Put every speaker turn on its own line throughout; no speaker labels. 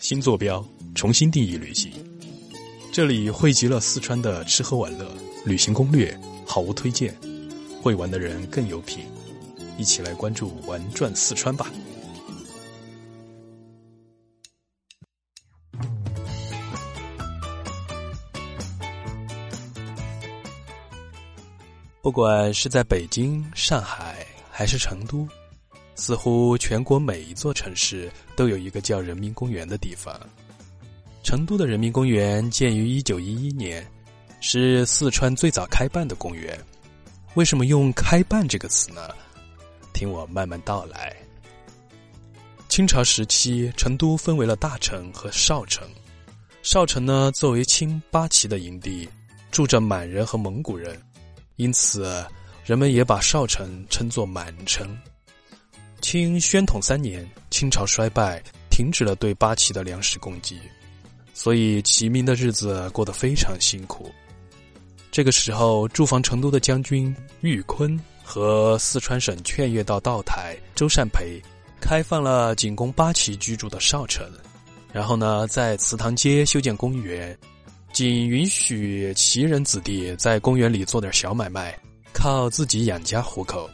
新坐标，重新定义旅行。这里汇集了四川的吃喝玩乐、旅行攻略，好物推荐，会玩的人更有品。一起来关注“玩转四川”吧。不管是在北京、上海还是成都。似乎全国每一座城市都有一个叫人民公园的地方。成都的人民公园建于一九一一年，是四川最早开办的公园。为什么用“开办”这个词呢？听我慢慢道来。清朝时期，成都分为了大城和少城。少城呢，作为清八旗的营地，住着满人和蒙古人，因此人们也把少城称作满城。清宣统三年，清朝衰败，停止了对八旗的粮食供给，所以齐民的日子过得非常辛苦。这个时候，驻防成都的将军玉坤和四川省劝业道道台周善培，开放了仅供八旗居住的少城，然后呢，在祠堂街修建公园，仅允许旗人子弟在公园里做点小买卖，靠自己养家糊口，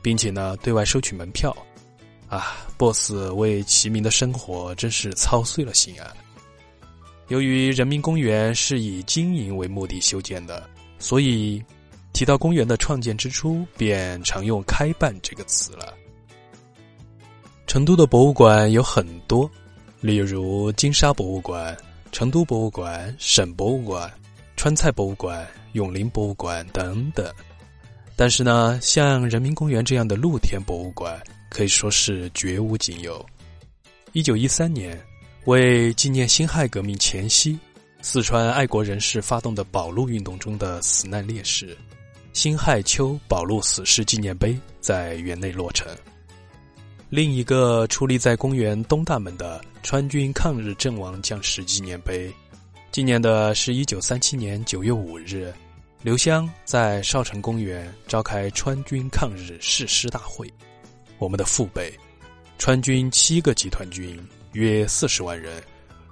并且呢，对外收取门票。啊，boss 为齐民的生活真是操碎了心啊！由于人民公园是以经营为目的修建的，所以提到公园的创建之初，便常用“开办”这个词了。成都的博物馆有很多，例如金沙博物馆、成都博物馆、省博物馆、川菜博物馆、永陵博物馆等等。但是呢，像人民公园这样的露天博物馆。可以说是绝无仅有。一九一三年，为纪念辛亥革命前夕四川爱国人士发动的保路运动中的死难烈士，辛亥秋保路死士纪念碑在园内落成。另一个矗立在公园东大门的川军抗日阵亡将士纪念碑，纪念的是一九三七年九月五日，刘湘在少城公园召开川军抗日誓师大会。我们的父辈，川军七个集团军约四十万人，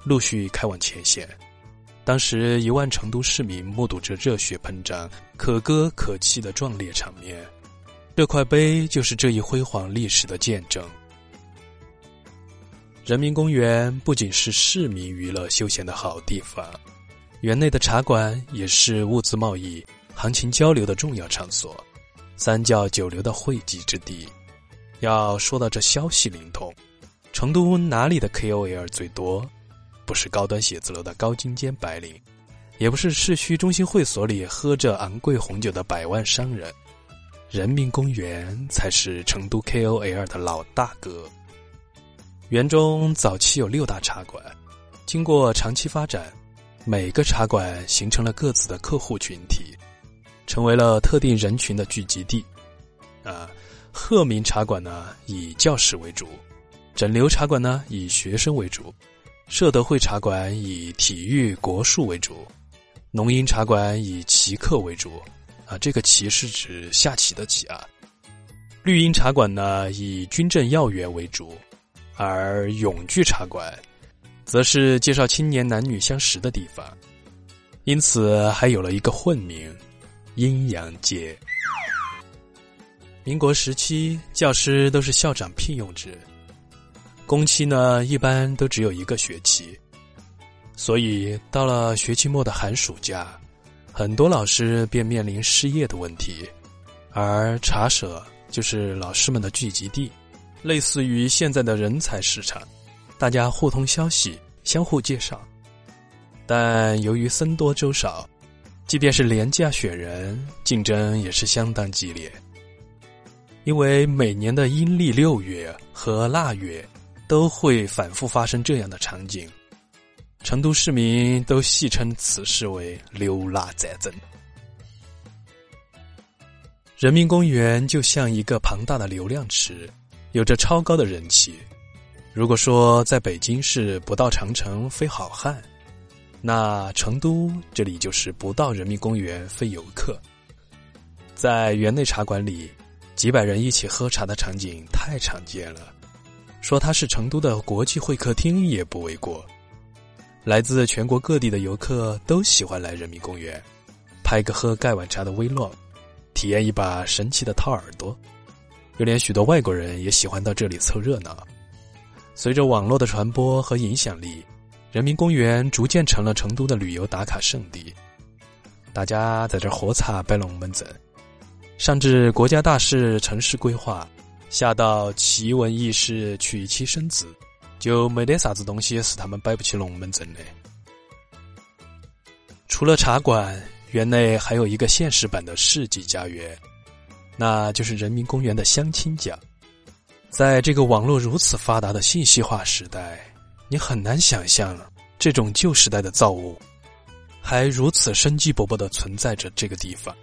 陆续开往前线。当时一万成都市民目睹着热血喷张、可歌可泣的壮烈场面。这块碑就是这一辉煌历史的见证。人民公园不仅是市民娱乐休闲的好地方，园内的茶馆也是物资贸易、行情交流的重要场所，三教九流的汇集之地。要说到这消息灵通，成都哪里的 KOL 最多？不是高端写字楼的高精尖白领，也不是市区中心会所里喝着昂贵红酒的百万商人，人民公园才是成都 KOL 的老大哥。园中早期有六大茶馆，经过长期发展，每个茶馆形成了各自的客户群体，成为了特定人群的聚集地。啊。鹤鸣茶馆呢以教师为主，整流茶馆呢以学生为主，社德会茶馆以体育国术为主，农英茶馆以棋客为主，啊，这个棋是指下棋的棋啊。绿茵茶馆呢以军政要员为主，而永聚茶馆，则是介绍青年男女相识的地方，因此还有了一个混名——阴阳街。民国时期，教师都是校长聘用制，工期呢一般都只有一个学期，所以到了学期末的寒暑假，很多老师便面临失业的问题，而茶社就是老师们的聚集地，类似于现在的人才市场，大家互通消息，相互介绍。但由于僧多粥少，即便是廉价选人，竞争也是相当激烈。因为每年的阴历六月和腊月，都会反复发生这样的场景，成都市民都戏称此事为“溜腊战争”。人民公园就像一个庞大的流量池，有着超高的人气。如果说在北京是不到长城非好汉，那成都这里就是不到人民公园非游客。在园内茶馆里。几百人一起喝茶的场景太常见了，说它是成都的国际会客厅也不为过。来自全国各地的游客都喜欢来人民公园，拍个喝盖碗茶的 vlog，体验一把神奇的掏耳朵。就连许多外国人也喜欢到这里凑热闹。随着网络的传播和影响力，人民公园逐渐成了成都的旅游打卡圣地。大家在这喝茶摆龙门阵，上至国家大事、城市规划，下到奇闻异事、娶妻生子，就没得啥子东西是他们摆不起龙门阵的。除了茶馆，园内还有一个现实版的世纪家园。那就是人民公园的相亲角，在这个网络如此发达的信息化时代，你很难想象这种旧时代的造物还如此生机勃勃的存在着这个地方。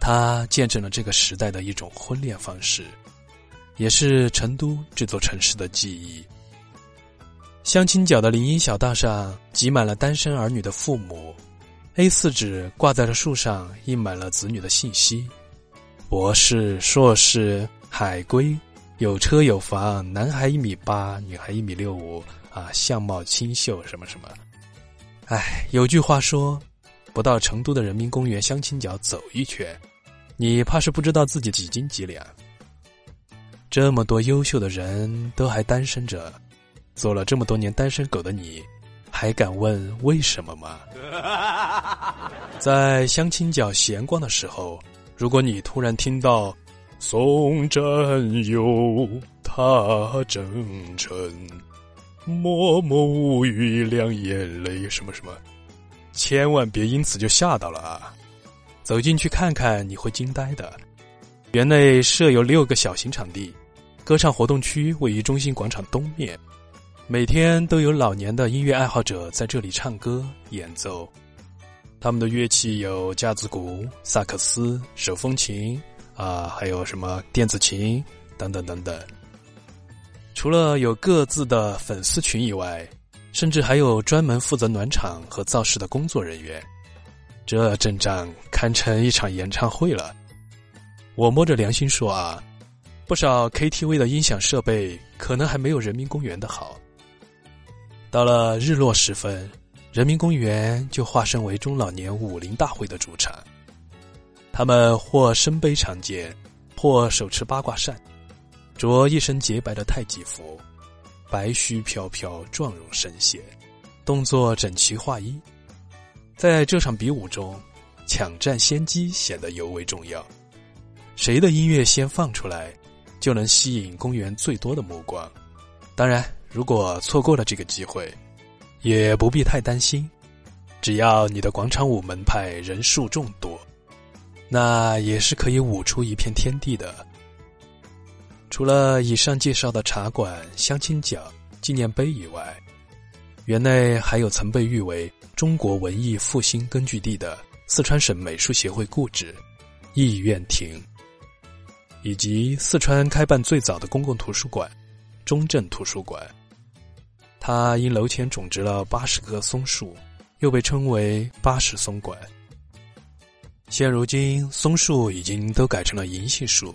它见证了这个时代的一种婚恋方式，也是成都这座城市的记忆。相亲角的林荫小道上挤满了单身儿女的父母，A4 纸挂在了树上，印满了子女的信息。博士、硕士、海归，有车有房，男孩一米八，女孩一米六五，啊，相貌清秀，什么什么。哎，有句话说，不到成都的人民公园相亲角走一圈，你怕是不知道自己几斤几两。这么多优秀的人都还单身着，做了这么多年单身狗的你，还敢问为什么吗？在相亲角闲逛的时候。如果你突然听到“送战友，踏征程，默默无语两眼泪”什么什么，千万别因此就吓到了啊！走进去看看，你会惊呆的。园内设有六个小型场地，歌唱活动区位于中心广场东面，每天都有老年的音乐爱好者在这里唱歌演奏。他们的乐器有架子鼓、萨克斯、手风琴，啊，还有什么电子琴等等等等。除了有各自的粉丝群以外，甚至还有专门负责暖场和造势的工作人员。这阵仗堪称一场演唱会了。我摸着良心说啊，不少 KTV 的音响设备可能还没有人民公园的好。到了日落时分。人民公园就化身为中老年武林大会的主场，他们或身背长剑，或手持八卦扇，着一身洁白的太极服，白须飘飘，状容神闲，动作整齐划一。在这场比武中，抢占先机显得尤为重要。谁的音乐先放出来，就能吸引公园最多的目光。当然，如果错过了这个机会，也不必太担心，只要你的广场舞门派人数众多，那也是可以舞出一片天地的。除了以上介绍的茶馆、相亲角、纪念碑以外，园内还有曾被誉为中国文艺复兴根据地的四川省美术协会故址艺苑亭，以及四川开办最早的公共图书馆——中正图书馆。它因楼前种植了八十棵松树，又被称为“八十松馆”。现如今，松树已经都改成了银杏树，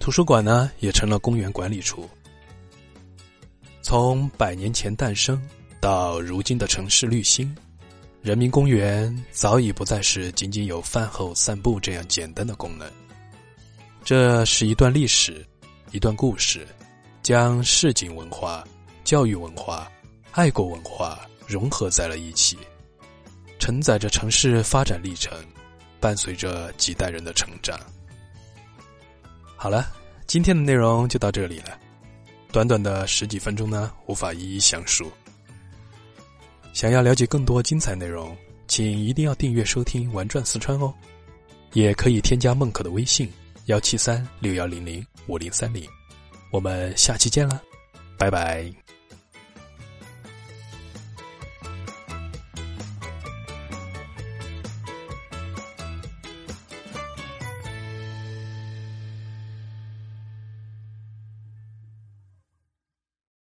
图书馆呢也成了公园管理处。从百年前诞生到如今的城市绿心，人民公园早已不再是仅仅有饭后散步这样简单的功能。这是一段历史，一段故事，将市井文化、教育文化。爱国文化融合在了一起，承载着城市发展历程，伴随着几代人的成长。好了，今天的内容就到这里了。短短的十几分钟呢，无法一一详述。想要了解更多精彩内容，请一定要订阅收听《玩转四川》哦。也可以添加孟可的微信：幺七三六幺零零五零三零。我们下期见了，拜拜。